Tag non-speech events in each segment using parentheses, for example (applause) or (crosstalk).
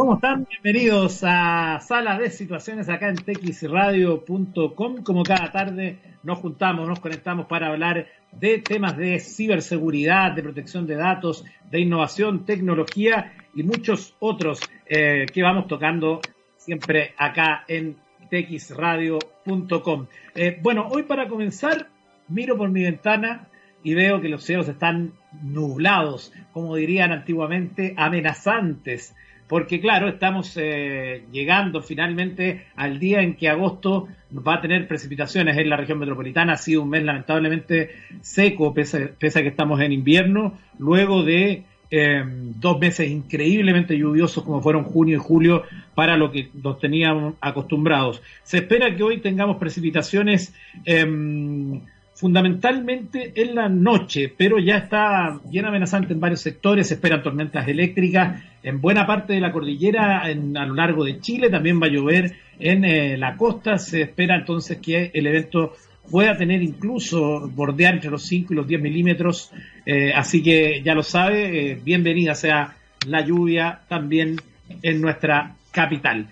¿Cómo están? Bienvenidos a Sala de Situaciones acá en texradio.com. Como cada tarde nos juntamos, nos conectamos para hablar de temas de ciberseguridad, de protección de datos, de innovación, tecnología y muchos otros eh, que vamos tocando siempre acá en texradio.com. Eh, bueno, hoy para comenzar, miro por mi ventana y veo que los cielos están nublados, como dirían antiguamente, amenazantes porque claro, estamos eh, llegando finalmente al día en que agosto va a tener precipitaciones en la región metropolitana. Ha sido un mes lamentablemente seco, pese, a que estamos en invierno, luego de em, dos meses increíblemente lluviosos como fueron junio y julio para lo que nos teníamos acostumbrados. Se espera que hoy tengamos precipitaciones em, fundamentalmente en la noche, pero ya está bien amenazante en varios sectores, se esperan tormentas eléctricas en buena parte de la cordillera a lo largo de Chile, también va a llover en eh, la costa, se espera entonces que el evento pueda tener incluso bordear entre los 5 y los 10 milímetros, eh, así que ya lo sabe, eh, bienvenida sea la lluvia también en nuestra capital.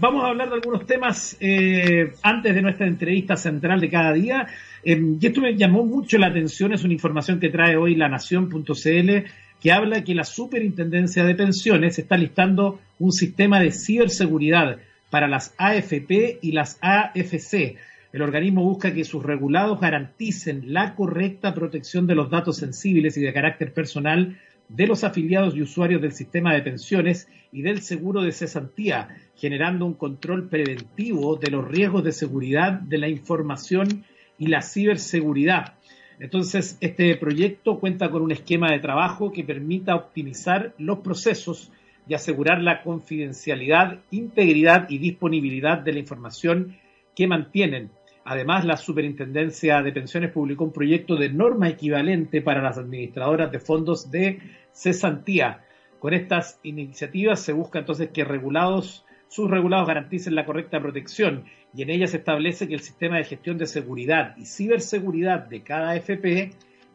Vamos a hablar de algunos temas antes de nuestra entrevista central de cada día. y esto me llamó mucho la atención, es una información que trae hoy la Nación.cl que habla que la Superintendencia de Pensiones está listando un sistema de ciberseguridad para las AFP y las AFC. El organismo busca que sus regulados garanticen la correcta protección de los datos sensibles y de carácter personal de los afiliados y usuarios del sistema de pensiones y del seguro de cesantía, generando un control preventivo de los riesgos de seguridad de la información y la ciberseguridad. Entonces, este proyecto cuenta con un esquema de trabajo que permita optimizar los procesos y asegurar la confidencialidad, integridad y disponibilidad de la información que mantienen. Además, la Superintendencia de Pensiones publicó un proyecto de norma equivalente para las administradoras de fondos de cesantía. Con estas iniciativas se busca entonces que regulados, sus regulados garanticen la correcta protección y en ella se establece que el sistema de gestión de seguridad y ciberseguridad de cada AFP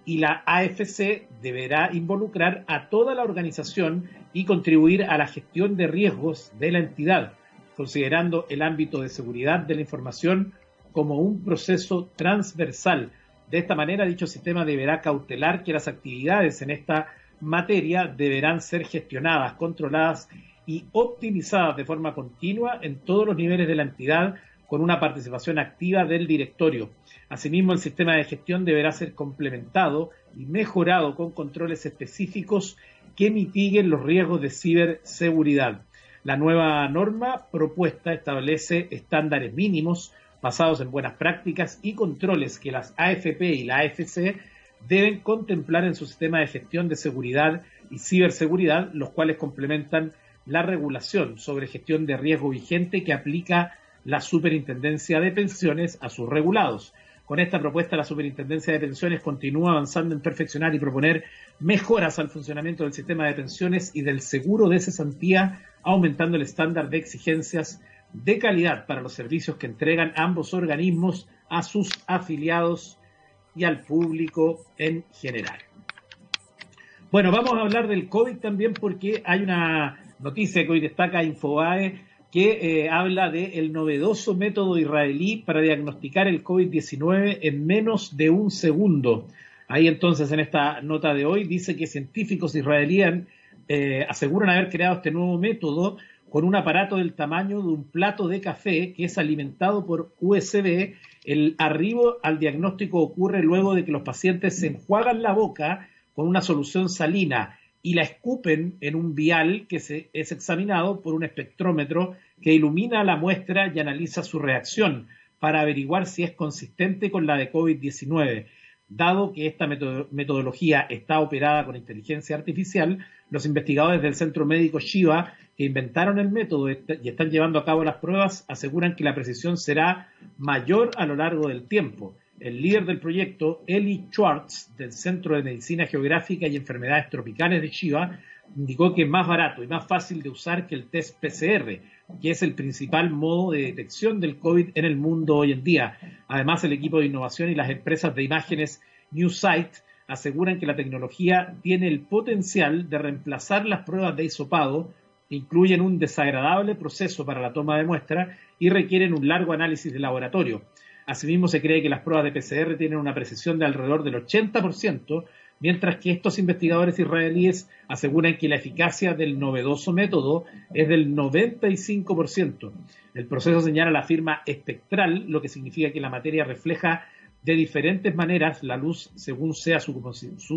y la AFC deberá involucrar a toda la organización y contribuir a la gestión de riesgos de la entidad, considerando el ámbito de seguridad de la información como un proceso transversal. De esta manera, dicho sistema deberá cautelar que las actividades en esta materia deberán ser gestionadas, controladas y optimizadas de forma continua en todos los niveles de la entidad con una participación activa del directorio. Asimismo, el sistema de gestión deberá ser complementado y mejorado con controles específicos que mitiguen los riesgos de ciberseguridad. La nueva norma propuesta establece estándares mínimos basados en buenas prácticas y controles que las AFP y la AFC deben contemplar en su sistema de gestión de seguridad y ciberseguridad, los cuales complementan la regulación sobre gestión de riesgo vigente que aplica la Superintendencia de Pensiones a sus regulados. Con esta propuesta, la Superintendencia de Pensiones continúa avanzando en perfeccionar y proponer mejoras al funcionamiento del sistema de pensiones y del seguro de cesantía, aumentando el estándar de exigencias de calidad para los servicios que entregan ambos organismos a sus afiliados y al público en general. Bueno, vamos a hablar del COVID también porque hay una noticia que hoy destaca Infobae que eh, habla del novedoso método israelí para diagnosticar el COVID-19 en menos de un segundo. Ahí entonces en esta nota de hoy dice que científicos israelíes eh, aseguran haber creado este nuevo método con un aparato del tamaño de un plato de café que es alimentado por USB. El arribo al diagnóstico ocurre luego de que los pacientes se enjuagan la boca con una solución salina y la escupen en un vial que se, es examinado por un espectrómetro que ilumina la muestra y analiza su reacción para averiguar si es consistente con la de COVID-19. Dado que esta metodología está operada con inteligencia artificial, los investigadores del Centro Médico Shiva que inventaron el método y están llevando a cabo las pruebas aseguran que la precisión será mayor a lo largo del tiempo el líder del proyecto, Eli Schwartz, del Centro de Medicina Geográfica y Enfermedades Tropicales de Chiva, indicó que es más barato y más fácil de usar que el test PCR, que es el principal modo de detección del COVID en el mundo hoy en día. Además, el equipo de innovación y las empresas de imágenes NewSight aseguran que la tecnología tiene el potencial de reemplazar las pruebas de hisopado incluyen un desagradable proceso para la toma de muestra y requieren un largo análisis de laboratorio. Asimismo, se cree que las pruebas de PCR tienen una precisión de alrededor del 80%, mientras que estos investigadores israelíes aseguran que la eficacia del novedoso método es del 95%. El proceso señala la firma espectral, lo que significa que la materia refleja de diferentes maneras la luz según sea su,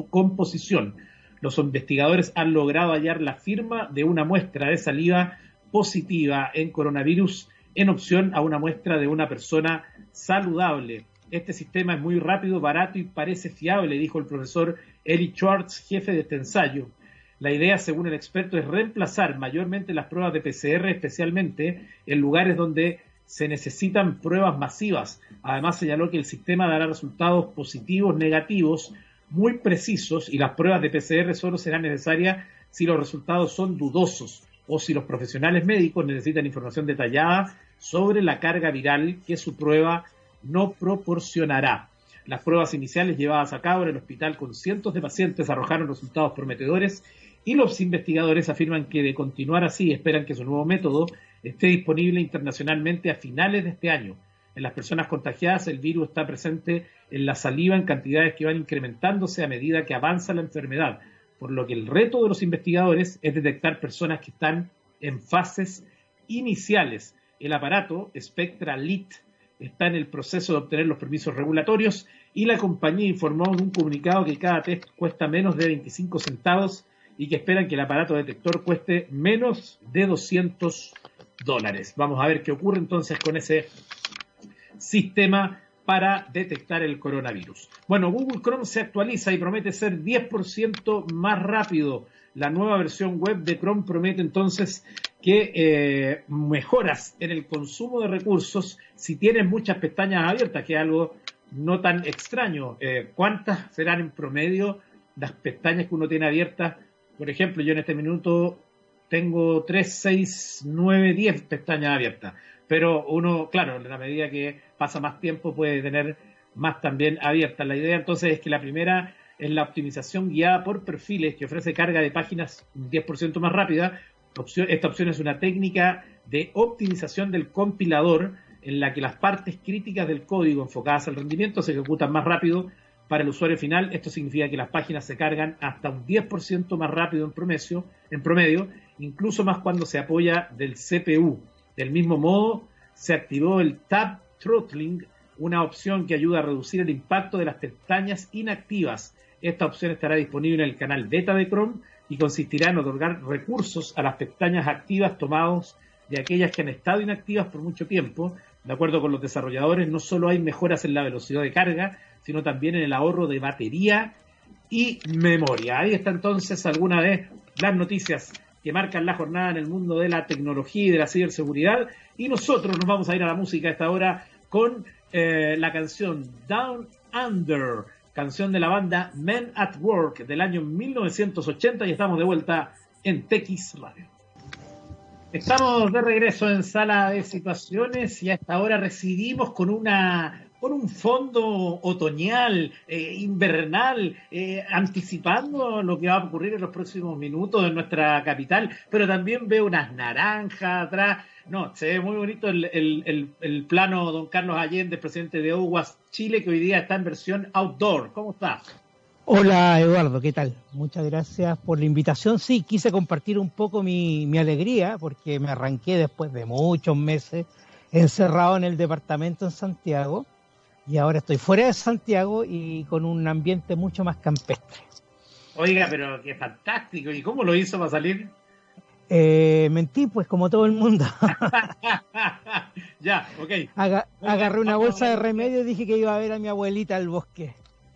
composición. Los investigadores han logrado hallar la firma de una muestra de saliva positiva en coronavirus en opción a una muestra de una persona saludable. Este sistema es muy rápido, barato y parece fiable, dijo el profesor Eli Schwartz, jefe de este ensayo. La idea, según el experto, es reemplazar mayormente las pruebas de PCR, especialmente en lugares donde se necesitan pruebas masivas. Además, señaló que el sistema dará resultados positivos, negativos, muy precisos y las pruebas de PCR solo serán necesarias si los resultados son dudosos o si los profesionales médicos necesitan información detallada sobre la carga viral que su prueba no proporcionará. Las pruebas iniciales llevadas a cabo en el hospital con cientos de pacientes arrojaron resultados prometedores y los investigadores afirman que de continuar así esperan que su nuevo método esté disponible internacionalmente a finales de este año. En las personas contagiadas el virus está presente en la saliva en cantidades que van incrementándose a medida que avanza la enfermedad, por lo que el reto de los investigadores es detectar personas que están en fases iniciales. El aparato Spectra Lit está en el proceso de obtener los permisos regulatorios y la compañía informó en un comunicado que cada test cuesta menos de 25 centavos y que esperan que el aparato detector cueste menos de 200 dólares. Vamos a ver qué ocurre entonces con ese sistema para detectar el coronavirus. Bueno, Google Chrome se actualiza y promete ser 10% más rápido. La nueva versión web de Chrome promete entonces que eh, mejoras en el consumo de recursos si tienes muchas pestañas abiertas, que es algo no tan extraño. Eh, ¿Cuántas serán en promedio las pestañas que uno tiene abiertas? Por ejemplo, yo en este minuto tengo 3, 6, 9, 10 pestañas abiertas. Pero uno, claro, en la medida que pasa más tiempo puede tener más también abiertas. La idea entonces es que la primera es la optimización guiada por perfiles que ofrece carga de páginas 10% más rápida. Esta opción es una técnica de optimización del compilador en la que las partes críticas del código enfocadas al rendimiento se ejecutan más rápido para el usuario final. Esto significa que las páginas se cargan hasta un 10% más rápido en promedio, en promedio, incluso más cuando se apoya del CPU. Del mismo modo, se activó el Tab Throttling, una opción que ayuda a reducir el impacto de las pestañas inactivas. Esta opción estará disponible en el canal beta de Chrome y consistirá en otorgar recursos a las pestañas activas tomados de aquellas que han estado inactivas por mucho tiempo, de acuerdo con los desarrolladores, no solo hay mejoras en la velocidad de carga, sino también en el ahorro de batería y memoria. Ahí está entonces alguna de las noticias que marcan la jornada en el mundo de la tecnología y de la ciberseguridad. Y nosotros nos vamos a ir a la música a esta hora con eh, la canción Down Under, canción de la banda Men at Work del año 1980 y estamos de vuelta en TX Radio. Estamos de regreso en sala de situaciones y a esta hora recibimos con una con un fondo otoñal, eh, invernal, eh, anticipando lo que va a ocurrir en los próximos minutos en nuestra capital, pero también veo unas naranjas atrás. No, se ve muy bonito el, el, el, plano don Carlos Allende, presidente de OWAS Chile, que hoy día está en versión outdoor. ¿Cómo estás? Hola Eduardo, ¿qué tal? Muchas gracias por la invitación. Sí, quise compartir un poco mi, mi, alegría porque me arranqué después de muchos meses encerrado en el departamento en Santiago y ahora estoy fuera de Santiago y con un ambiente mucho más campestre. Oiga, pero qué fantástico. ¿Y cómo lo hizo para salir? Eh, mentí, pues como todo el mundo. (laughs) ya, ok. agarré una bolsa de remedio y dije que iba a ver a mi abuelita al bosque.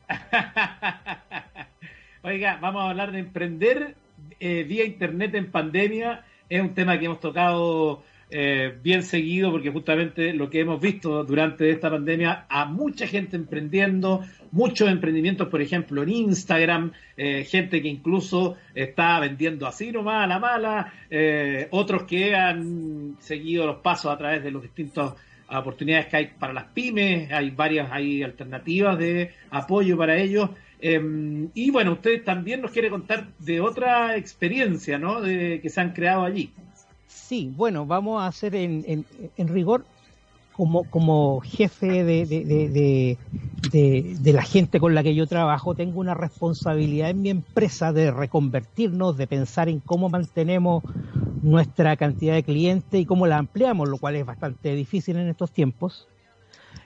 (laughs) Oiga, vamos a hablar de emprender eh, vía internet en pandemia. Es un tema que hemos tocado eh, bien seguido porque justamente lo que hemos visto durante esta pandemia, a mucha gente emprendiendo, muchos emprendimientos, por ejemplo, en Instagram, eh, gente que incluso está vendiendo así nomás a la mala, otros que han seguido los pasos a través de los distintos oportunidades que hay para las pymes, hay varias hay alternativas de apoyo para ellos. Em, y bueno, usted también nos quiere contar de otra experiencia, ¿no? De, que se han creado allí. Sí, bueno, vamos a hacer en, en, rigor como, como jefe de, de, de, de, la gente con la que yo trabajo, tengo una responsabilidad en mi empresa de reconvertirnos, de pensar en cómo mantenemos nuestra cantidad de clientes y cómo la ampliamos, lo cual es bastante difícil en estos tiempos.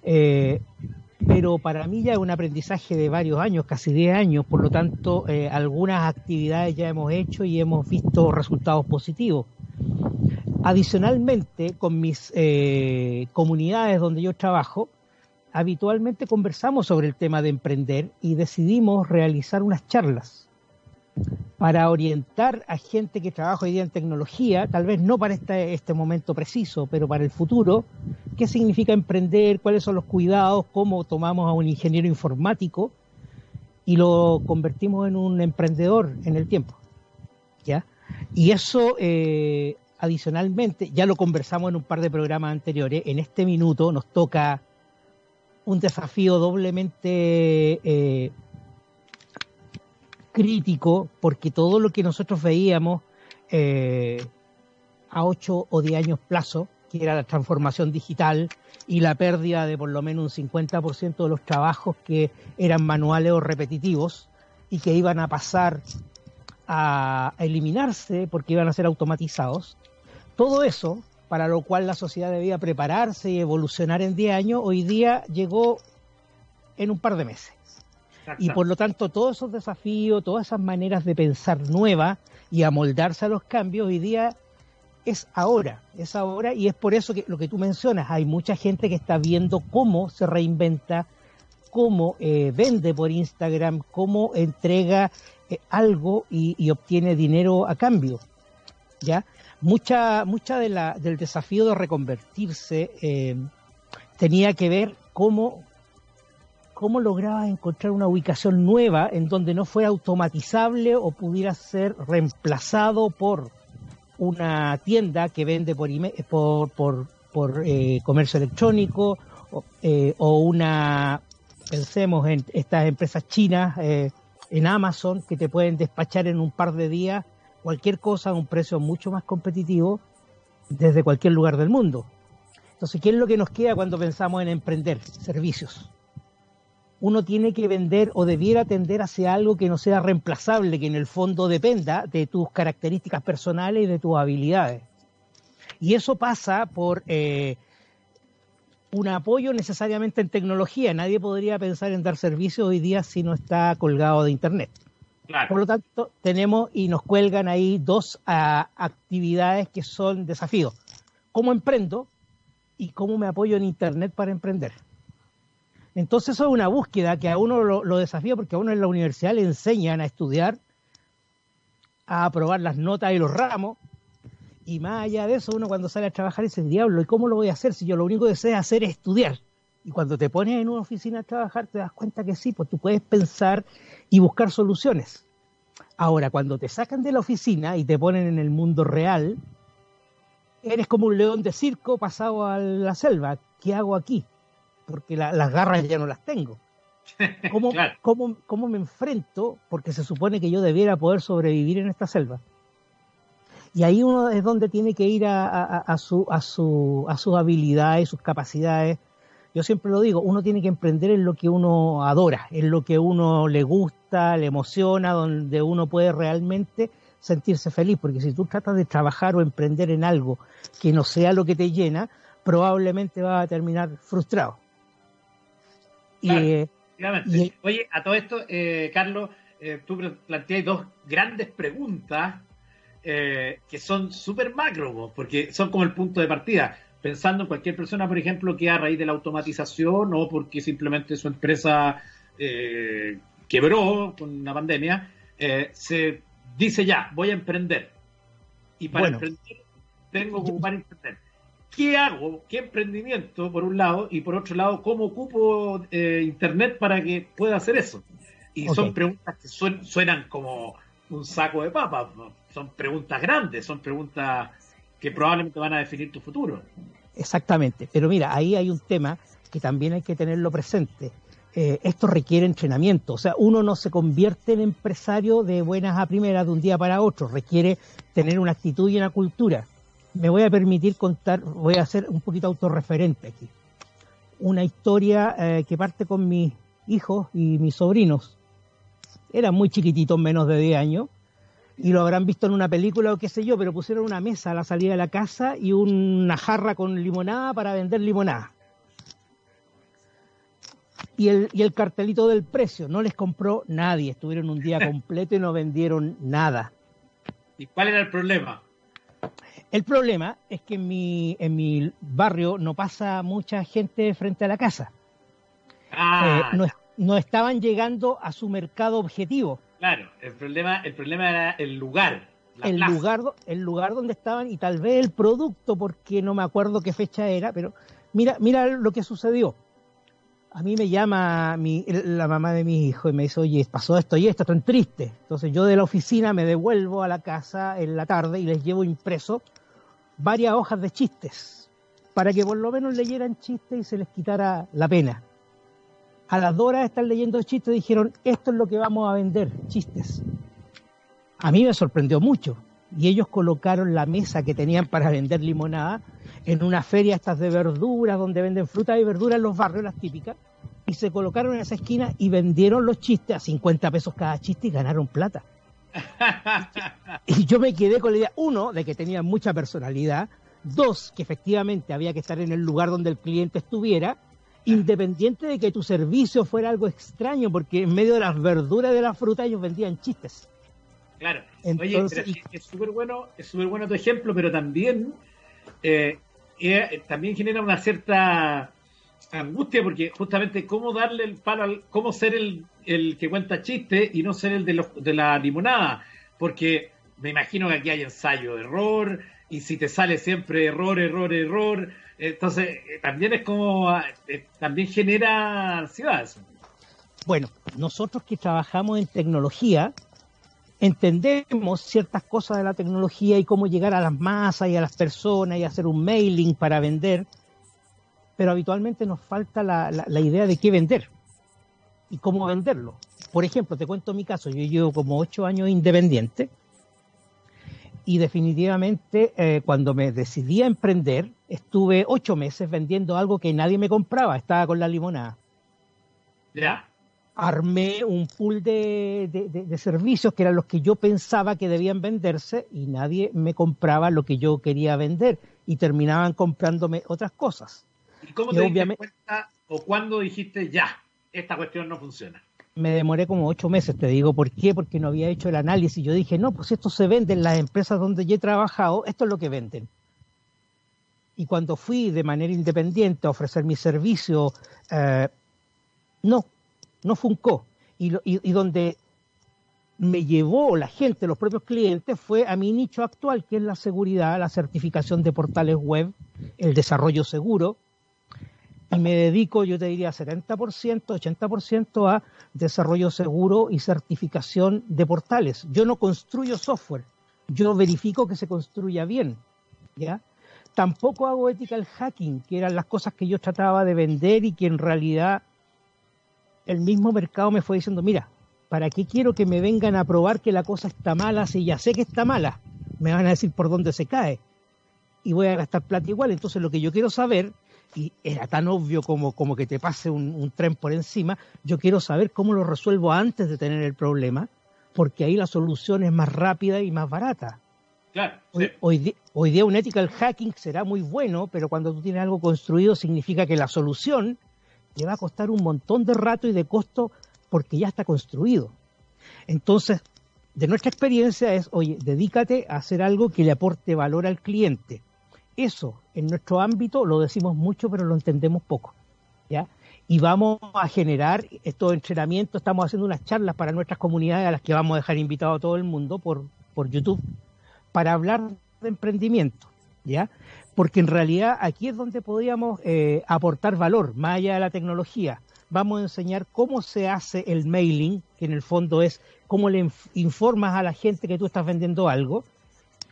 Eh, pero para mí ya es un aprendizaje de varios años, casi 10 años, por lo tanto, eh, algunas actividades ya hemos hecho y hemos visto resultados positivos. Adicionalmente, con mis eh, comunidades donde yo trabajo, habitualmente conversamos sobre el tema de emprender y decidimos realizar unas charlas para orientar a gente que trabaja hoy día en tecnología, tal vez no para este, momento preciso, pero para el futuro, qué significa emprender, cuáles son los cuidados, cómo tomamos a un ingeniero informático y lo convertimos en un emprendedor en el tiempo. ¿ya? Y eso eh, adicionalmente, ya lo conversamos en un par de programas anteriores, en este minuto nos toca un desafío doblemente eh, crítico, porque todo lo que nosotros veíamos eh, a 8 o 10 años plazo, que era la transformación digital y la pérdida de por lo menos un 50% de los trabajos que eran manuales o repetitivos y que iban a pasar a eliminarse porque iban a ser automatizados, todo eso, para lo cual la sociedad debía prepararse y evolucionar en 10 años, hoy día llegó en un par de meses. Y por lo tanto, todos esos desafíos, todas esas maneras de pensar nuevas y amoldarse a los cambios, hoy día es ahora, es ahora, y es por eso que lo que tú mencionas, hay mucha gente que está viendo cómo se reinventa, cómo eh, vende por Instagram, cómo entrega eh, algo y, y, obtiene dinero a cambio. ¿Ya? Mucha, mucha de la, del desafío de reconvertirse eh, tenía que ver cómo, cómo lograba encontrar una ubicación nueva en donde no fuera automatizable o pudiera ser reemplazado por una tienda que vende por, por, por, por eh, comercio electrónico o, eh, o, una, pensemos en estas empresas chinas eh, en Amazon que te pueden despachar en un par de días cualquier cosa a un precio mucho más competitivo desde cualquier lugar del mundo. Entonces, ¿qué es lo que nos queda cuando pensamos en emprender? Servicios. Uno tiene que vender o debiera tender hacia algo que no sea reemplazable, que en el fondo dependa de tus características personales y de tus habilidades. Y eso pasa por eh, un apoyo necesariamente en tecnología. Nadie podría pensar en dar servicio hoy día si no está colgado de Internet. Por lo tanto, tenemos y nos cuelgan ahí dos uh, actividades que son desafíos. ¿Cómo emprendo y cómo me apoyo en Internet para emprender? Entonces, eso es una búsqueda que a uno lo, lo, desafía porque a uno en la universidad le enseñan a estudiar, a aprobar las notas y los ramos. Y más allá de eso, uno cuando sale a trabajar dice, diablo, ¿y cómo lo voy a hacer si yo lo único que sé hacer es estudiar? Y cuando te pones en una oficina a trabajar, te das cuenta que sí, pues tú puedes pensar y buscar soluciones. Ahora, cuando te sacan de la oficina y te ponen en el mundo real, eres como un león de circo pasado a la selva. ¿Qué hago aquí? Porque la, las garras ya no las tengo. (laughs) ¿Cómo, claro. cómo, ¿Cómo me enfrento? Porque se supone que yo debiera poder sobrevivir en esta selva. Y ahí uno es donde tiene que ir a, a, a, su, a, su, a sus habilidades, sus capacidades, yo siempre lo digo, uno tiene que emprender en lo que uno adora, en lo que uno le gusta, le emociona, donde uno puede realmente sentirse feliz, porque si tú tratas de trabajar o emprender en algo que no sea lo que te llena, probablemente vas a terminar frustrado. Claro, y, y, Oye, a todo esto, eh, Carlos, eh, tú planteas dos grandes preguntas eh, que son súper macro, porque son como el punto de partida pensando en cualquier persona, por ejemplo, que a raíz de la automatización o porque simplemente su empresa eh, quebró con una pandemia, eh, se dice ya, voy a emprender. Y para bueno. emprender tengo que ocupar Internet. ¿Qué hago? ¿Qué emprendimiento, por un lado? Y por otro lado, ¿cómo ocupo eh, Internet para que pueda hacer eso? Y okay. son preguntas que suen, suenan como un saco de papas. ¿no? Son preguntas grandes, son preguntas que probablemente van a definir tu futuro. Exactamente, pero mira, ahí hay un tema que también hay que tenerlo presente. Eh, esto requiere entrenamiento, o sea, uno no se convierte en empresario de buenas a primeras de un día para otro, requiere tener una actitud y una cultura. me voy a permitir contar, voy a ser un poquito autorreferente aquí. Una historia eh, que parte con mis hijos y mis sobrinos. Eran muy chiquititos, menos de 10 años, y lo habrán visto en una película o qué sé yo, pero pusieron una mesa a la salida de la casa y una jarra con limonada para vender limonada. Y el, y el cartelito del precio, no les compró nadie, estuvieron un día (laughs) completo y no vendieron nada. ¿Y cuál era el problema? El problema es que en mi, en mi barrio no pasa mucha gente frente a la casa. Ah, eh, no, estaban llegando a su mercado objetivo. Claro, el problema, el problema era el lugar. el lugar, el lugar donde estaban y tal vez el producto, porque no me acuerdo qué fecha era, pero mira, mira lo que sucedió. A mí me llama mi, la mamá de mi hijo y me dice, oye, pasó esto y esto, tan triste. Entonces yo de la oficina me devuelvo a la casa en la tarde y les llevo impreso varias hojas de chistes para que por lo menos leyeran chistes y se les quitara la pena. A las dos horas de estar leyendo chistes dijeron, esto es lo que vamos a vender, chistes. A mí me sorprendió mucho. Y ellos colocaron la mesa que tenían para vender limonada en una feria estas de verduras, donde venden frutas y verduras en los barrios, las típicas, y se colocaron en esa esquina y vendieron los chistes a 50 pesos cada chiste y ganaron plata. (laughs) y yo me quedé con la idea, uno, de que tenía mucha personalidad, dos, que efectivamente había que estar en el lugar donde el cliente estuviera, independiente de que tu servicio fuera algo extraño, porque en medio de las verduras de la fruta ellos vendían chistes. Claro, oye, es súper bueno, es súper bueno tu ejemplo, pero también, eh, eh, también genera una cierta angustia, porque justamente cómo darle el palo al, cómo ser el, el que cuenta chistes y no ser el de, los, de la limonada, porque me imagino que aquí hay ensayo, error, y si te sale siempre error, error, error, entonces eh, también es como, ah, eh, también genera ansiedad Bueno, nosotros que trabajamos en tecnología, entendemos ciertas cosas de la tecnología y cómo llegar a las masas y a las personas y hacer un mailing para vender, pero habitualmente nos falta la, la idea de qué vender y cómo venderlo. Por ejemplo, te cuento mi caso, yo llevo como ocho años independiente y definitivamente eh, cuando me decidí a emprender, estuve ocho meses vendiendo algo que nadie me compraba, estaba con la limonada. ¿Ya? Armé un pool de, de, servicios que eran los que yo pensaba que debían venderse y nadie me compraba lo que yo quería vender y terminaban comprándome otras cosas. ¿Y cómo te diste cuenta o cuándo dijiste ya, esta cuestión no funciona? Me demoré como ocho meses, te digo, ¿por qué? Porque no había hecho el análisis. Yo dije, no, pues esto se vende en las empresas donde yo he trabajado, esto es lo que venden. Y cuando fui de manera independiente a ofrecer mi servicio, eh, no, no funcó. Y, y, donde me llevó la gente, los propios clientes, fue a mi nicho actual, que es la seguridad, la certificación de portales web, el desarrollo seguro, y me dedico, yo te diría, 70%, 80% a desarrollo seguro y certificación de portales. Yo no construyo software, yo verifico que se construya bien, ¿ya? Tampoco hago ethical hacking, que eran las cosas que yo trataba de vender y que en realidad el mismo mercado me fue diciendo, mira, ¿para qué quiero que me vengan a probar que la cosa está mala si ya sé que está mala? Me van a decir por dónde se cae y voy a gastar plata igual. Entonces lo que yo quiero saber y era tan obvio como, como que te pase un, tren por encima, yo quiero saber cómo lo resuelvo antes de tener el problema, porque ahí la solución es más rápida y más barata. Claro, hoy, hoy, día un ethical hacking será muy bueno, pero cuando tú tienes algo construido significa que la solución te va a costar un montón de rato y de costo porque ya está construido. Entonces, de nuestra experiencia es, oye, dedícate a hacer algo que le aporte valor al cliente eso en nuestro ámbito lo decimos mucho, pero lo entendemos poco. ¿ya? Y vamos a generar estos entrenamientos, estamos haciendo unas charlas para nuestras comunidades a las que vamos a dejar invitado a todo el mundo por, por YouTube para hablar de emprendimiento. ¿ya? Porque en realidad aquí es donde podríamos eh, aportar valor, más allá de la tecnología. Vamos a enseñar cómo se hace el mailing, que en el fondo es cómo le informas a la gente que tú estás vendiendo algo,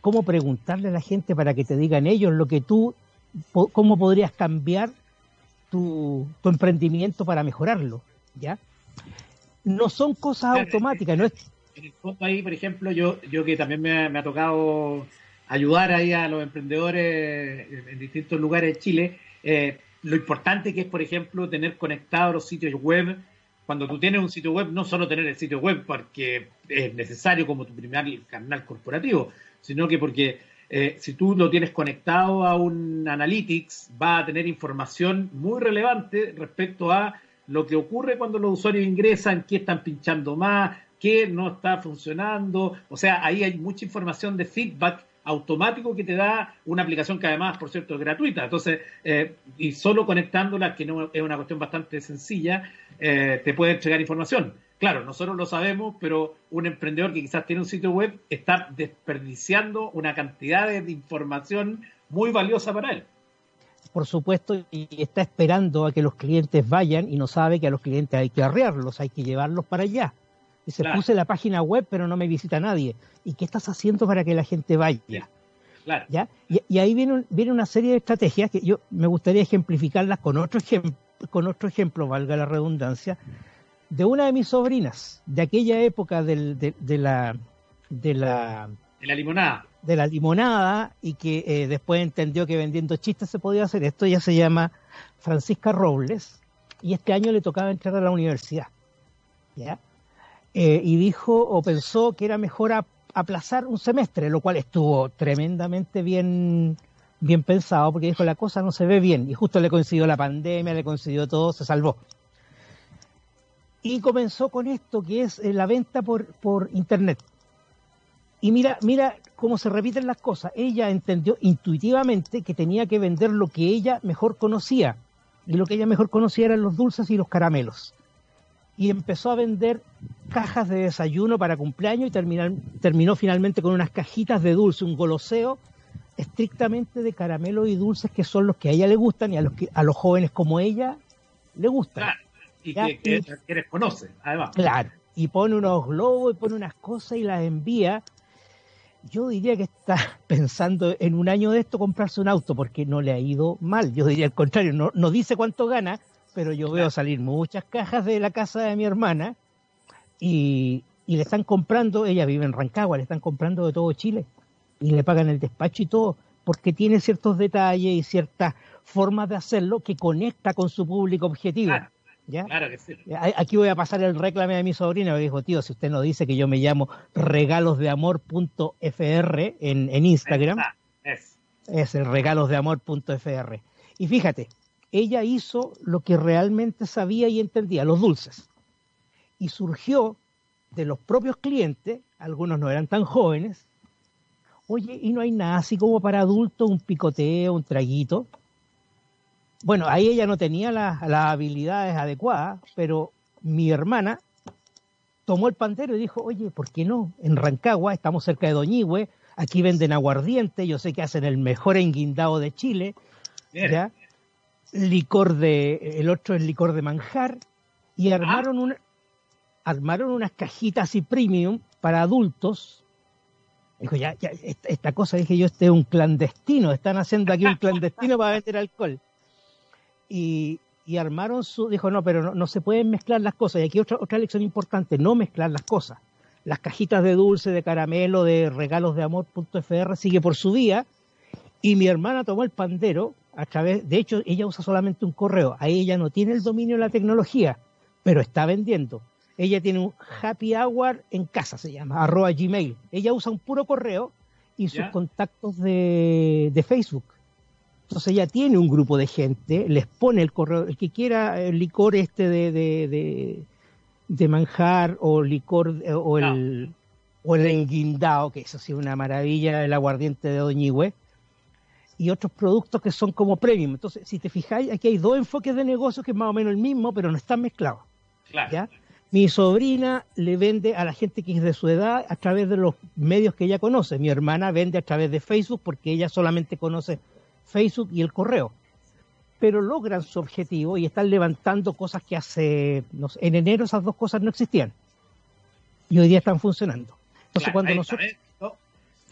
cómo preguntarle a la gente para que te digan ellos lo que tú, cómo podrías cambiar tu, emprendimiento para mejorarlo, ¿ya? No son cosas automáticas, no es... En el fondo ahí, por ejemplo, yo, yo que también me, ha tocado ayudar ahí a los emprendedores en distintos lugares de Chile. Eh, lo importante que es, por ejemplo, tener conectados los sitios web. Cuando tú tienes un sitio web, no solo tener el sitio web porque es necesario como tu primer canal corporativo, sino que porque eh, si tú lo tienes conectado a un Analytics, va a tener información muy relevante respecto a lo que ocurre cuando los usuarios ingresan, qué están pinchando más, qué no está funcionando. O sea, ahí hay mucha información de feedback automático que te da una aplicación que además, por cierto, es gratuita. Entonces, eh, y solo conectándola, que no es una cuestión bastante sencilla, eh, te puede entregar información. Claro, nosotros lo sabemos, pero un emprendedor que quizás tiene un sitio web está desperdiciando una cantidad de información muy valiosa para él. Por supuesto, y está esperando a que los clientes vayan y no sabe que a los clientes hay que arrearlos, hay que llevarlos para allá. Dice, puse la página web, pero no me visita nadie. ¿Y qué estás haciendo para que la gente vaya? Claro. ¿Ya? Y, ahí viene, viene una serie de estrategias que yo me gustaría ejemplificarlas con otro, con otro ejemplo, valga la redundancia, de una de mis sobrinas, de aquella época del, de, la, de la... De la limonada. De la limonada y que eh, después entendió que vendiendo chistes se podía hacer. Esto ya se llama Francisca Robles y este año le tocaba entrar a la universidad. ¿Ya? Eh, y dijo o pensó que era mejor aplazar un semestre, lo cual estuvo tremendamente bien, bien pensado, porque dijo la cosa no se ve bien, y justo le coincidió la pandemia, le coincidió todo, se salvó. Y comenzó con esto que es eh, la venta por, por internet. Y mira, mira cómo se repiten las cosas. Ella entendió intuitivamente que tenía que vender lo que ella mejor conocía. Y lo que ella mejor conocía eran los dulces y los caramelos y empezó a vender cajas de desayuno para cumpleaños y terminó finalmente con unas cajitas de dulce, un goloseo estrictamente de caramelo y dulces que son los que a ella le gustan y a los que a los jóvenes como ella le gustan. Claro, y que, que, conoce, además. Claro, y pone unos globos y pone unas cosas y las envía. Yo diría que está (laughs) pensando en un año de esto comprarse un auto porque no le ha ido mal. Yo diría al contrario, no, no dice cuánto gana, pero yo veo salir muchas cajas de la casa de mi hermana y, le están comprando, ella vive en Rancagua, le están comprando de todo Chile y le pagan el despacho y todo, porque tiene ciertos detalles y ciertas formas de hacerlo que conecta con su público objetivo. Claro, ¿ya? claro que sí. Aquí voy a pasar el reclame de mi sobrina, que dijo, tío, si usted no dice que yo me llamo regalosdeamor.fr en, en Instagram, es. es el regalosdeamor.fr. Y fíjate, ella hizo lo que realmente sabía y entendía, los dulces. Y surgió de los propios clientes, algunos no eran tan jóvenes, oye, y no hay nada así como para adultos, un picoteo, un traguito. Bueno, ahí ella no tenía las habilidades adecuadas, pero mi hermana tomó el pantero y dijo, oye, ¿por qué no? En Rancagua, estamos cerca de Doñigüe, aquí venden aguardiente, yo sé que hacen el mejor enguindado de Chile, ¿ya? Licor de, el otro es licor de manjar, y ah. armaron, un, armaron unas cajitas y premium para adultos. Dijo, ya, ya, esta, cosa, dije yo, este es un clandestino, están haciendo aquí un clandestino para vender alcohol. Y, y armaron su, dijo, no, pero no, no, se pueden mezclar las cosas. Y aquí otra, otra lección importante, no mezclar las cosas. Las cajitas de dulce, de caramelo, de regalos de amor.fr sigue por su día. Y mi hermana tomó el pandero a través, de hecho, ella usa solamente un correo, ahí ella no tiene el dominio de la tecnología, pero está vendiendo. Ella tiene un happy hour en casa, se llama, arroba gmail. Ella usa un puro correo y sus contactos de, de, Facebook. Entonces ella tiene un grupo de gente, les pone el correo, el que quiera el licor este de, de, de, manjar o licor o el, o el enguindado, que eso sí una maravilla, el aguardiente de Doñigüe y otros productos que son como premium. Entonces, si te fijáis, aquí hay dos enfoques de negocio que es más o menos el mismo, pero no están mezclados. ¿ya? Mi sobrina le vende a la gente que es de su edad a través de los medios que ella conoce. Mi hermana vende a través de Facebook porque ella solamente conoce Facebook y el correo. Pero logran su objetivo y están levantando cosas que hace, no sé, en enero esas dos cosas no existían. Y hoy día están funcionando. Entonces, cuando nosotros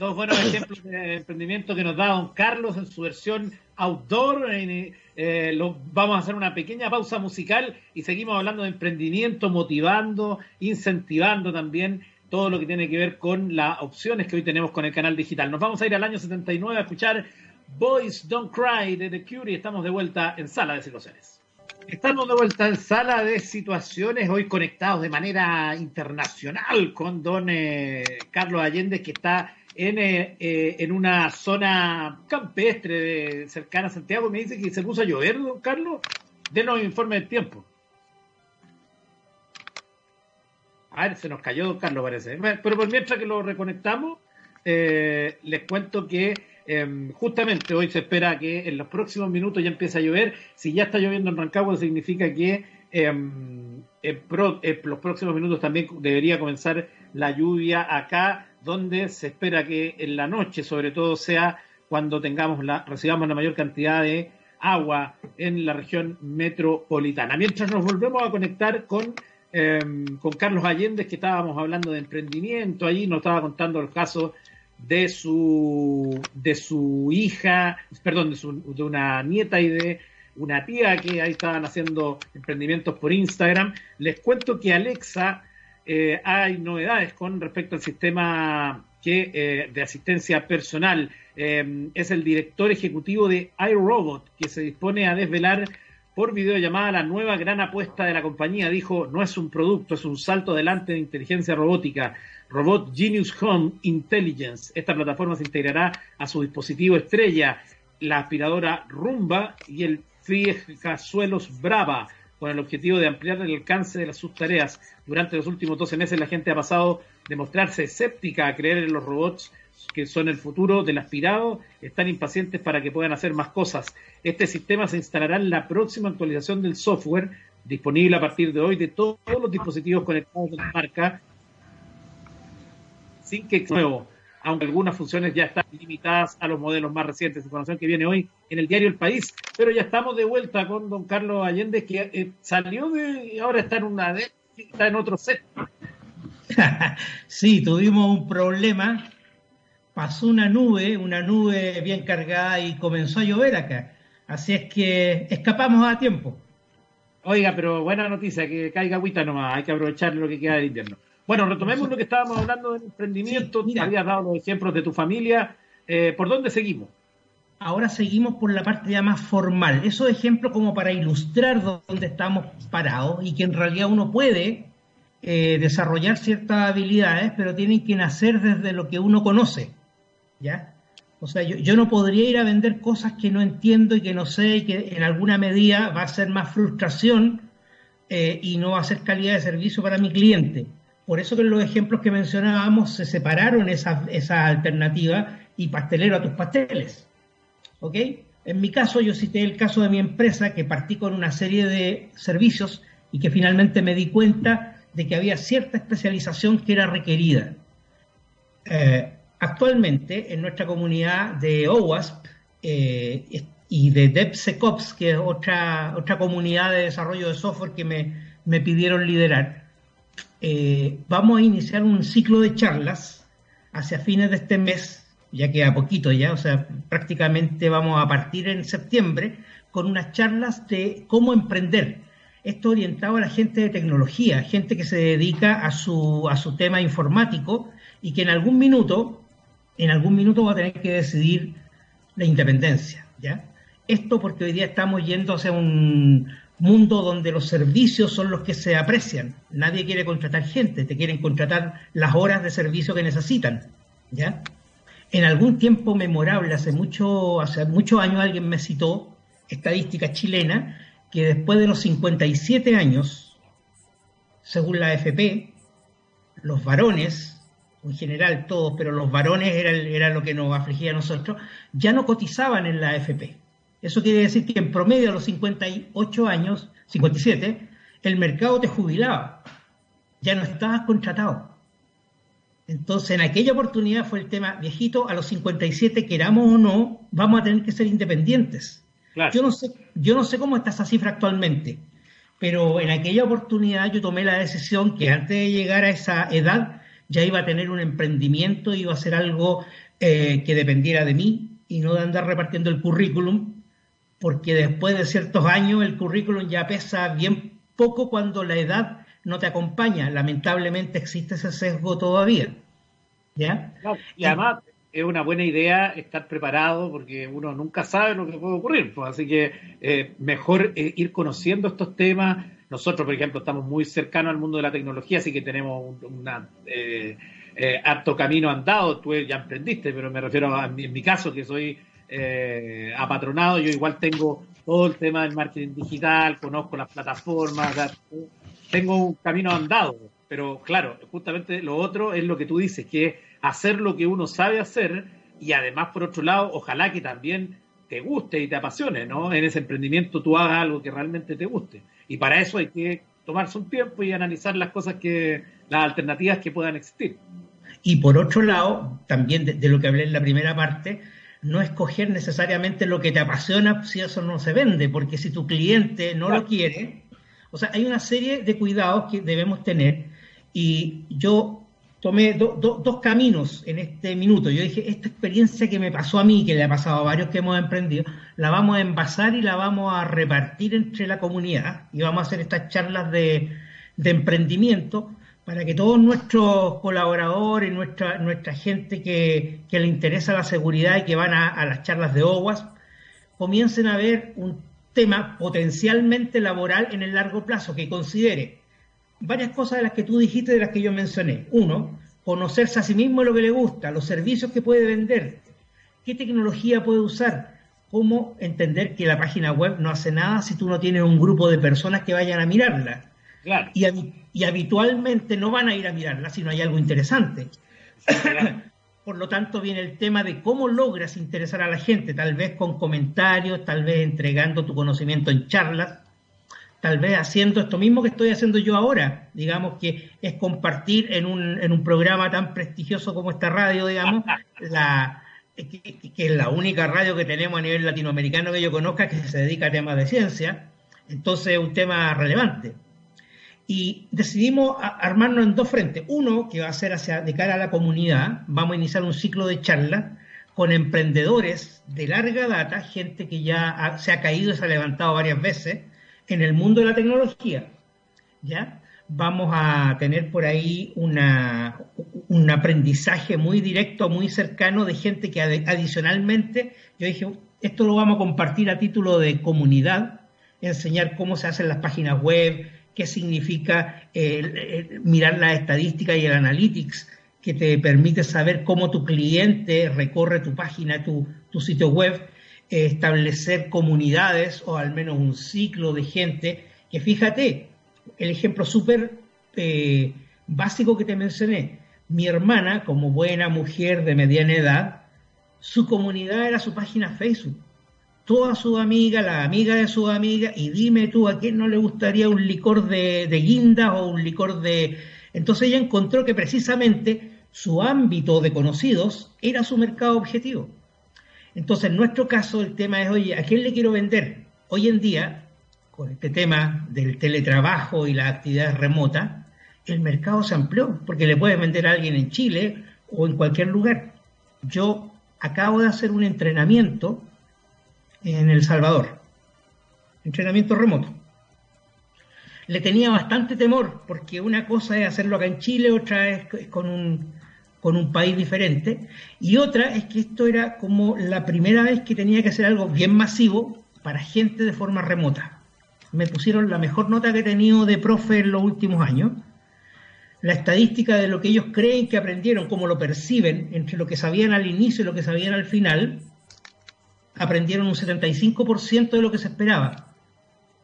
dos buenos ejemplos de emprendimiento que nos da don Carlos en su versión outdoor. Eh, vamos a hacer una pequeña pausa musical y seguimos hablando de emprendimiento, motivando, incentivando también todo lo que tiene que ver con las opciones que hoy tenemos con el canal digital. Nos vamos a ir al año 79 a escuchar Boys Don't Cry de The Cure y estamos de vuelta en Sala de Situaciones. Estamos de vuelta en Sala de Situaciones, hoy conectados de manera internacional con don eh, Carlos Allende, que está en, eh, eh, en una zona campestre de, cercana a Santiago. Me dice que se puso a llover, don Carlos. Denos informe del tiempo. A ver, se nos cayó don Carlos, parece. Pero por mientras que lo reconectamos, eh, les cuento que em, justamente hoy se espera que en los próximos minutos ya empiece a llover. Si ya está lloviendo en Rancagua, significa que em, en, los próximos minutos también debería comenzar la lluvia acá, donde se espera que en la noche, sobre todo, sea cuando tengamos la, recibamos la mayor cantidad de agua en la región metropolitana. Mientras nos volvemos a conectar con Em, con Carlos Allende, que estábamos hablando de emprendimiento, allí nos estaba contando el caso de su, de su hija, perdón, de, su, de una nieta y de una tía que ahí estaban haciendo emprendimientos por Instagram. Les cuento que Alexa, eh, hay novedades con respecto al sistema que, eh, de asistencia personal. Em, es el director ejecutivo de iRobot, que se dispone a desvelar por videollamada la nueva gran apuesta de la compañía. Dijo, no es un producto, es un salto adelante de inteligencia robótica. Robot Genius Home Intelligence. Esta plataforma se integrará a su dispositivo estrella, la aspiradora Rumba y el Suelos Brava, con el objetivo de ampliar el alcance de sus tareas. Durante los últimos 12 meses la gente ha pasado de mostrarse escéptica a creer en los robots que son el futuro del aspirado, están impacientes para que puedan hacer más cosas. Este sistema se instalará en la próxima actualización del software, disponible a partir de hoy de todos los dispositivos conectados de la marca, sin que nuevo, aunque algunas funciones ya están limitadas a los modelos más recientes. Información que viene hoy en el diario El País. Pero ya estamos de vuelta con don Carlos Allende, que eh, salió de, y ahora está en una está en otro set. (laughs) sí, tuvimos un problema pasó una nube, una nube bien cargada y comenzó a llover acá. Así es que escapamos a tiempo. Oiga, pero buena noticia, que caiga agüita nomás, hay que aprovechar lo que queda del invierno. Bueno, retomemos lo que estábamos hablando del emprendimiento, sí, habías dado los ejemplos de tu familia, eh, ¿por dónde seguimos? Ahora seguimos por la parte ya más formal, esos ejemplos como para ilustrar dónde estamos parados y que en realidad uno puede eh, desarrollar ciertas habilidades, pero tienen que nacer desde lo que uno conoce. ¿ya? O sea, yo, no podría ir a vender cosas que no entiendo y que no sé y que en alguna medida va a ser más frustración eh, y no va a ser calidad de servicio para mi cliente. Por eso que en los ejemplos que mencionábamos se separaron esa, alternativa y pastelero a tus pasteles. ¿Ok? En mi caso, yo cité el caso de mi empresa que partí con una serie de servicios y que finalmente me di cuenta de que había cierta especialización que era requerida. Eh, Actualmente, en nuestra comunidad de OWASP eh, y de DevSecOps, que es otra, otra comunidad de desarrollo de software que me, pidieron liderar, eh, vamos a iniciar un ciclo de charlas hacia fines de este mes, ya que a poquito ya, o sea, prácticamente vamos a partir en septiembre con unas charlas de cómo emprender. Esto orientado a la gente de tecnología, gente que se dedica a su, a su tema informático y que en algún minuto en algún minuto va a tener que decidir la independencia, ¿ya? Esto porque hoy día estamos yendo hacia un mundo donde los servicios son los que se aprecian. Nadie quiere contratar gente, te quieren contratar las horas de servicio que necesitan, ¿ya? En algún tiempo memorable, hace mucho, hace muchos años alguien me citó estadística chilena que después de los 57 años, según la AFP, los varones en general todos, pero los varones era, lo que nos afligía a nosotros, ya no cotizaban en la AFP. Eso quiere decir que en promedio a los 58 años, 57, el mercado te jubilaba, ya no estabas contratado. Entonces, en aquella oportunidad fue el tema, viejito, a los 57, queramos o no, vamos a tener que ser independientes. Yo, no sé, yo no sé cómo está esa cifra actualmente, pero en aquella oportunidad yo tomé la decisión que antes de llegar a esa edad, ya iba a tener un emprendimiento, iba a ser algo eh, que dependiera de mí y no de andar repartiendo el currículum, porque después de ciertos años el currículum ya pesa bien poco cuando la edad no te acompaña. Lamentablemente existe ese sesgo todavía. ¿Ya? y además es una buena idea estar preparado porque uno nunca sabe lo que puede ocurrir. Pues, así que eh, mejor eh, ir conociendo estos temas. Nosotros, por ejemplo, estamos muy cercanos al mundo de la tecnología, así que tenemos un eh, harto camino andado. Tú ya emprendiste, pero me refiero a en mi caso, que soy apatronado. Yo igual tengo todo el tema del marketing digital, conozco las plataformas, tengo un camino andado. Pero claro, justamente lo otro es lo que tú dices, que hacer lo que uno sabe hacer y además, por otro lado, ojalá que también te guste y te apasione, ¿no? En ese emprendimiento tú hagas algo que realmente te guste. Y para eso hay que tomarse un tiempo y analizar las cosas que, las alternativas que puedan existir. Y por otro lado, también de, lo que hablé en la primera parte, no escoger necesariamente lo que te apasiona si eso no se vende, porque si tu cliente no lo quiere, o sea, hay una serie de cuidados que debemos tener. Y yo tomé dos caminos en este minuto. Yo dije, esta experiencia que me pasó a mí, que le ha pasado a varios que hemos emprendido, la vamos a envasar y la vamos a repartir entre la comunidad y vamos a hacer estas charlas de, emprendimiento para que todos nuestros colaboradores, nuestra, nuestra gente que, le interesa la seguridad y que van a, a las charlas de OWASP, comiencen a ver un tema potencialmente laboral en el largo plazo que considere varias cosas de las que tú dijiste, de las que yo mencioné. Uno, conocerse a sí mismo lo que le gusta, los servicios que puede vender, qué tecnología puede usar, cómo entender que la página web no hace nada si tú no tienes un grupo de personas que vayan a mirarla. Y, y, habitualmente no van a ir a mirarla si no hay algo interesante. (laughs) Por lo tanto, viene el tema de cómo logras interesar a la gente, tal vez con comentarios, tal vez entregando tu conocimiento en charlas, tal vez haciendo esto mismo que estoy haciendo yo ahora, digamos que es compartir en un, en un programa tan prestigioso como esta radio, digamos, (laughs) la, que, es la única radio que tenemos a nivel latinoamericano que yo conozca que se dedica a temas de ciencia, entonces es un tema relevante. Y decidimos armarnos en dos frentes. Uno, que va a ser hacia, de cara a la comunidad, vamos a iniciar un ciclo de charlas con emprendedores de larga data, gente que ya se ha caído y se ha levantado varias veces, en el mundo de la tecnología, ¿ya? Vamos a tener por ahí una, un aprendizaje muy directo, muy cercano de gente que adicionalmente, yo dije, esto lo vamos a compartir a título de comunidad, enseñar cómo se hacen las páginas web, qué significa mirar la estadística y el analytics, que te permite saber cómo tu cliente recorre tu página, tu, sitio web, establecer comunidades o al menos un ciclo de gente que fíjate, el ejemplo súper eh, básico que te mencioné, mi hermana, como buena mujer de mediana edad, su comunidad era su página Facebook. Toda su amiga, la amiga de su amiga, y dime tú, ¿a quién no le gustaría un licor de, de guinda o un licor de... Entonces ella encontró que precisamente su ámbito de conocidos era su mercado objetivo. Entonces, en nuestro caso, el tema es, oye, ¿a quién le quiero vender? Hoy en día, con este tema del teletrabajo y la actividad remota, el mercado se amplió, porque le puedes vender a alguien en Chile o en cualquier lugar. Yo acabo de hacer un entrenamiento en El Salvador, entrenamiento remoto. Le tenía bastante temor, porque una cosa es hacerlo acá en Chile, otra es con un con un país diferente, y otra es que esto era como la primera vez que tenía que hacer algo bien masivo para gente de forma remota. Me pusieron la mejor nota que he tenido de profe en los últimos años. La estadística de lo que ellos creen que aprendieron, cómo lo perciben, entre lo que sabían al inicio y lo que sabían al final, aprendieron un 75% de lo que se esperaba.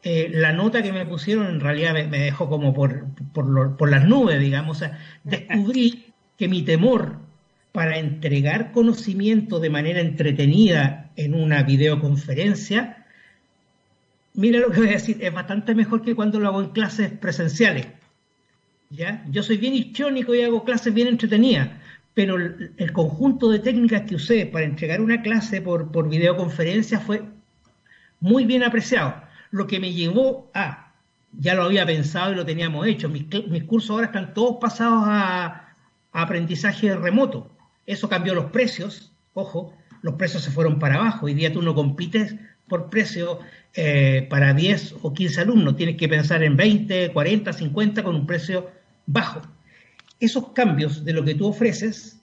Eh, la nota que me pusieron en realidad me, dejó como por, por, por, las nubes, digamos. Descubrí que mi temor para entregar conocimiento de manera entretenida en una videoconferencia, mira lo que voy a decir, es bastante mejor que cuando lo hago en clases presenciales. ¿ya? Yo soy bien histriónico y hago clases bien entretenidas, pero el, conjunto de técnicas que usé para entregar una clase por, videoconferencia fue muy bien apreciado, lo que me llevó a, ya lo había pensado y lo teníamos hecho, mis, mis cursos ahora están todos pasados a, aprendizaje remoto. Eso cambió los precios, ojo, los precios se fueron para abajo. Hoy día tú no compites por precio eh, para 10 o 15 alumnos. Tienes que pensar en 20, 40, 50 con un precio bajo. Esos cambios de lo que tú ofreces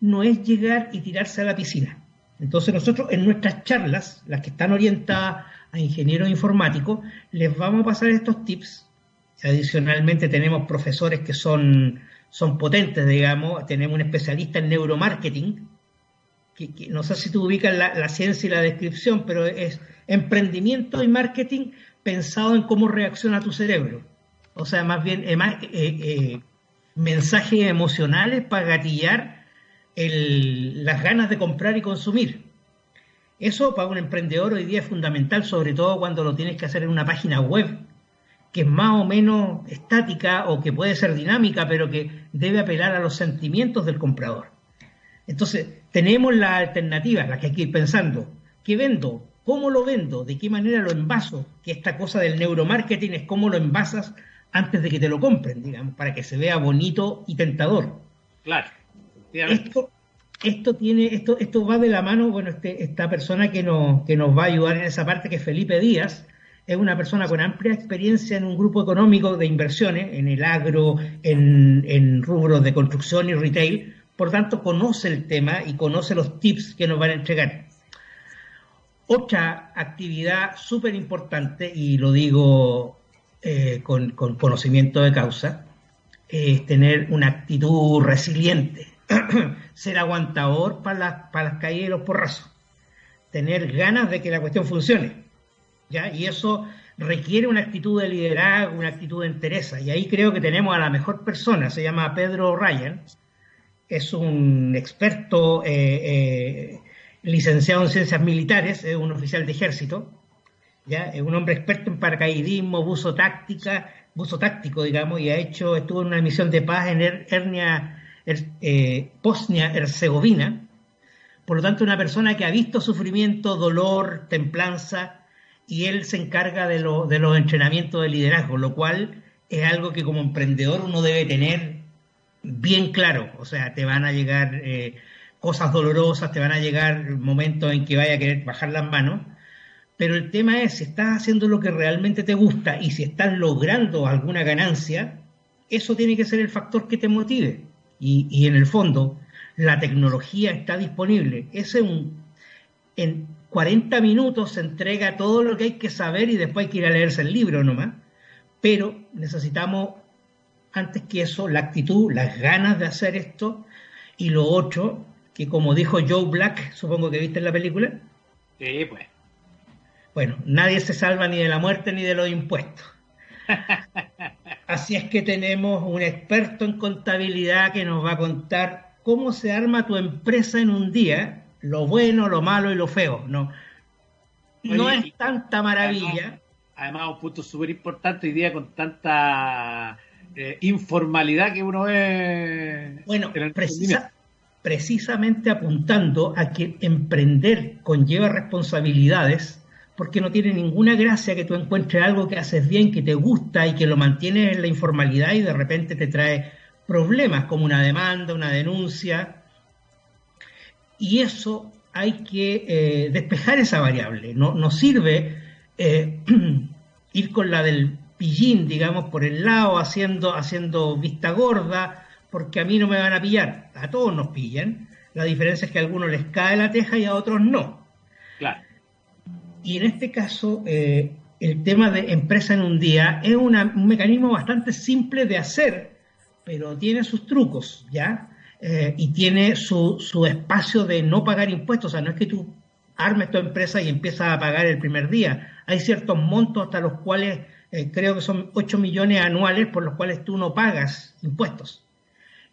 no es llegar y tirarse a la piscina. Entonces nosotros en nuestras charlas, las que están orientadas a ingenieros informáticos, les vamos a pasar estos tips. Adicionalmente tenemos profesores que son, son potentes, digamos, tenemos un especialista en neuromarketing, que, no sé si tú ubicas la, ciencia y la descripción, pero es emprendimiento y marketing pensado en cómo reacciona tu cerebro. O sea, más bien eh, eh, mensajes emocionales para gatillar las ganas de comprar y consumir. Eso para un emprendedor hoy día es fundamental, sobre todo cuando lo tienes que hacer en una página web que es más o menos estática o que puede ser dinámica, pero que debe apelar a los sentimientos del comprador. Entonces, tenemos la alternativa, la que hay que ir pensando. ¿Qué vendo? ¿Cómo lo vendo? ¿De qué manera lo envaso? Que esta cosa del neuromarketing es cómo lo envasas antes de que te lo compren, digamos, para que se vea bonito y tentador. Claro. Esto, esto tiene, esto, esto va de la mano, bueno, este, esta persona que nos, que nos va a ayudar en esa parte, que es Felipe Díaz, es una persona con amplia experiencia en un grupo económico de inversiones, en el agro, en, en rubros de construcción y retail, por tanto conoce el tema y conoce los tips que nos van a entregar. Otra actividad súper importante, y lo digo eh, con, con, conocimiento de causa, es tener una actitud resiliente, (clears throat) ser aguantador para las, para las caídas los porrazos, tener ganas de que la cuestión funcione. ¿ya? Y eso requiere una actitud de liderazgo, una actitud de entereza. Y ahí creo que tenemos a la mejor persona, se llama Pedro Ryan, es un experto eh, eh, licenciado en ciencias militares, es un oficial de ejército, es un hombre experto en paracaidismo, buzo táctica, buzo táctico, digamos, y ha hecho, estuvo en una misión de paz en Hernia, eh, Bosnia-Herzegovina. Por lo tanto, una persona que ha visto sufrimiento, dolor, templanza, y él se encarga de, de los entrenamientos de liderazgo, lo cual es algo que como emprendedor uno debe tener bien claro, o sea, te van a llegar eh, cosas dolorosas, te van a llegar momentos en que vaya a querer bajar las manos, pero el tema es si estás haciendo lo que realmente te gusta y si estás logrando alguna ganancia, eso tiene que ser el factor que te motive. Y, en el fondo, la tecnología está disponible. Un, en 40 minutos se entrega todo lo que hay que saber y después hay que ir a leerse el libro nomás. Pero necesitamos antes que eso, la actitud, las ganas de hacer esto y lo otro, que como dijo Joe Black, supongo que viste en la película. Sí, pues. Bueno, nadie se salva ni de la muerte ni de los impuestos. (laughs) Así es que tenemos un experto en contabilidad que nos va a contar cómo se arma tu empresa en un día, lo bueno, lo malo y lo feo. No, no es tanta maravilla. Además, un punto súper importante hoy día con tanta eh, informalidad que uno ve. Bueno, precisamente apuntando a que emprender conlleva responsabilidades, porque no tiene ninguna gracia que tú encuentres algo que haces bien, que te gusta y que lo mantienes en la informalidad y de repente te trae problemas como una demanda, una denuncia. Y eso hay que eh, despejar esa variable. No, sirve eh, (clears throat) ir con la del pillín, digamos, por el lado, haciendo, haciendo vista gorda, porque a mí no me van a pillar. A todos nos pillan. La diferencia es que a algunos les cae la teja y a otros no. Y en este caso, eh, el tema de empresa en un día es un mecanismo bastante simple de hacer, pero tiene sus trucos, ¿ya? Eh, y tiene su, su, espacio de no pagar impuestos. O sea, no es que tú armes tu empresa y empiezas a pagar el primer día. Hay ciertos montos hasta los cuales eh, creo que son 8 millones anuales por los cuales tú no pagas impuestos.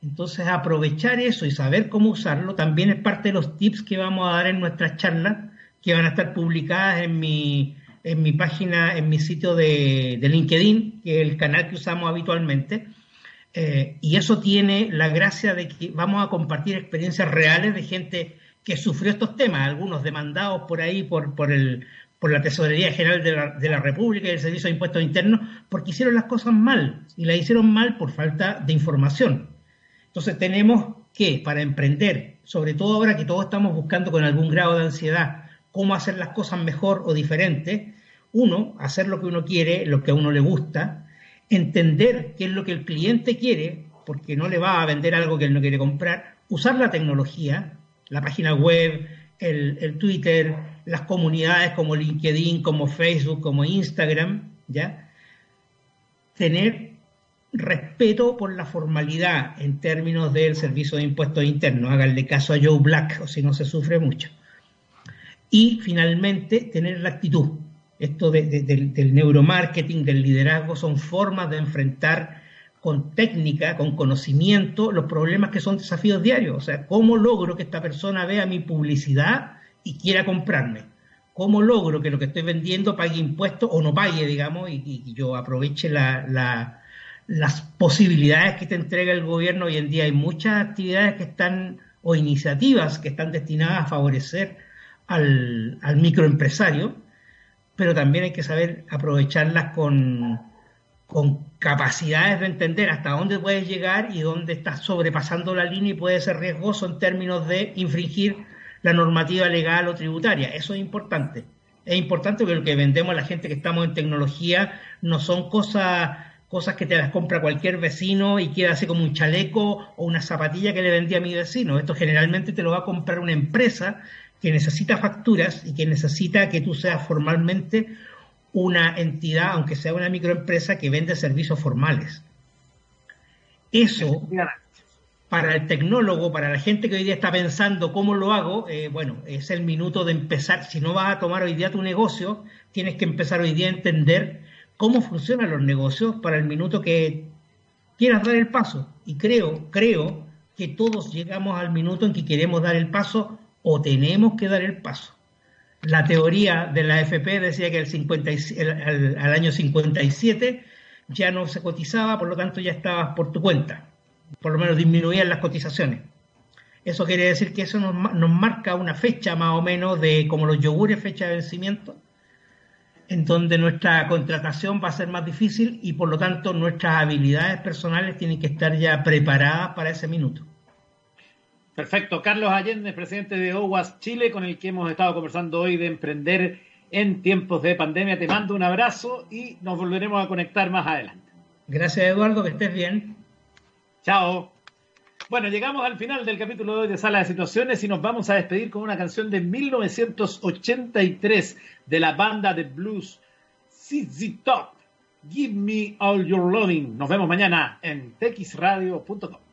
Entonces, aprovechar eso y saber cómo usarlo también es parte de los tips que vamos a dar en nuestras charlas, que van a estar publicadas en mi, en mi página, en mi sitio de, LinkedIn, que es el canal que usamos habitualmente. Eh, y eso tiene la gracia de que vamos a compartir experiencias reales de gente que sufrió estos temas, algunos demandados por ahí por, por, el, por la Tesorería General de la, República y el Servicio de Impuestos Internos, porque hicieron las cosas mal, y las hicieron mal por falta de información. Entonces tenemos que, para emprender, sobre todo ahora que todos estamos buscando con algún grado de ansiedad, cómo hacer las cosas mejor o diferente. Uno, hacer lo que uno quiere, lo que a uno le gusta, entender qué es lo que el cliente quiere, porque no le va a vender algo que él no quiere comprar, usar la tecnología, la página web, el, Twitter, las comunidades como LinkedIn, como Facebook, como Instagram, ¿ya? Tener respeto por la formalidad en términos del servicio de impuestos internos. Háganle caso a Joe Black, o si no se sufre mucho. Y finalmente, tener la actitud. Esto del neuromarketing, del liderazgo, son formas de enfrentar con técnica, con conocimiento, los problemas que son desafíos diarios. O sea, ¿cómo logro que esta persona vea mi publicidad y quiera comprarme? ¿Cómo logro que lo que estoy vendiendo pague impuestos o no pague, digamos, y, yo aproveche la las posibilidades que te entrega el gobierno hoy en día. Hay muchas actividades que están o iniciativas que están destinadas a favorecer al, microempresario, pero también hay que saber aprovecharlas con, capacidades de entender hasta dónde puedes llegar y dónde estás sobrepasando la línea y puede ser riesgoso en términos de infringir la normativa legal o tributaria. Eso es importante. Es importante porque lo que vendemos a la gente que estamos en tecnología no son cosas cosas que te las compra cualquier vecino y queda así como un chaleco o una zapatilla que le vendí a mi vecino. Esto generalmente te lo va a comprar una empresa que necesita facturas y que necesita que tú seas formalmente una entidad, aunque sea una microempresa, que vende servicios formales. Eso, para el tecnólogo, para la gente que hoy día está pensando cómo lo hago, eh, bueno, es el minuto de empezar. Si no vas a tomar hoy día tu negocio, tienes que empezar hoy día a entender cómo funcionan los negocios para el minuto que quieras dar el paso. Y creo, creo que todos llegamos al minuto en que queremos dar el paso o tenemos que dar el paso. La teoría de la FP decía que el al, año 57 ya no se cotizaba, por lo tanto ya estabas por tu cuenta. Por lo menos disminuían las cotizaciones. Eso quiere decir que eso nos, nos marca una fecha más o menos de como los yogures, fecha de vencimiento, en donde nuestra contratación va a ser más difícil y por lo tanto nuestras habilidades personales tienen que estar ya preparadas para ese minuto. Perfecto. Carlos Allende, presidente de OWAS Chile, con el que hemos estado conversando hoy de emprender en tiempos de pandemia. Te mando un abrazo y nos volveremos a conectar más adelante. Gracias, Eduardo, que estés bien. Chao. Bueno, llegamos al final del capítulo de hoy de Sala de Situaciones y nos vamos a despedir con una canción de 1983 de la banda de blues CZ Top. Give me all your loving. Nos vemos mañana en texradio.com.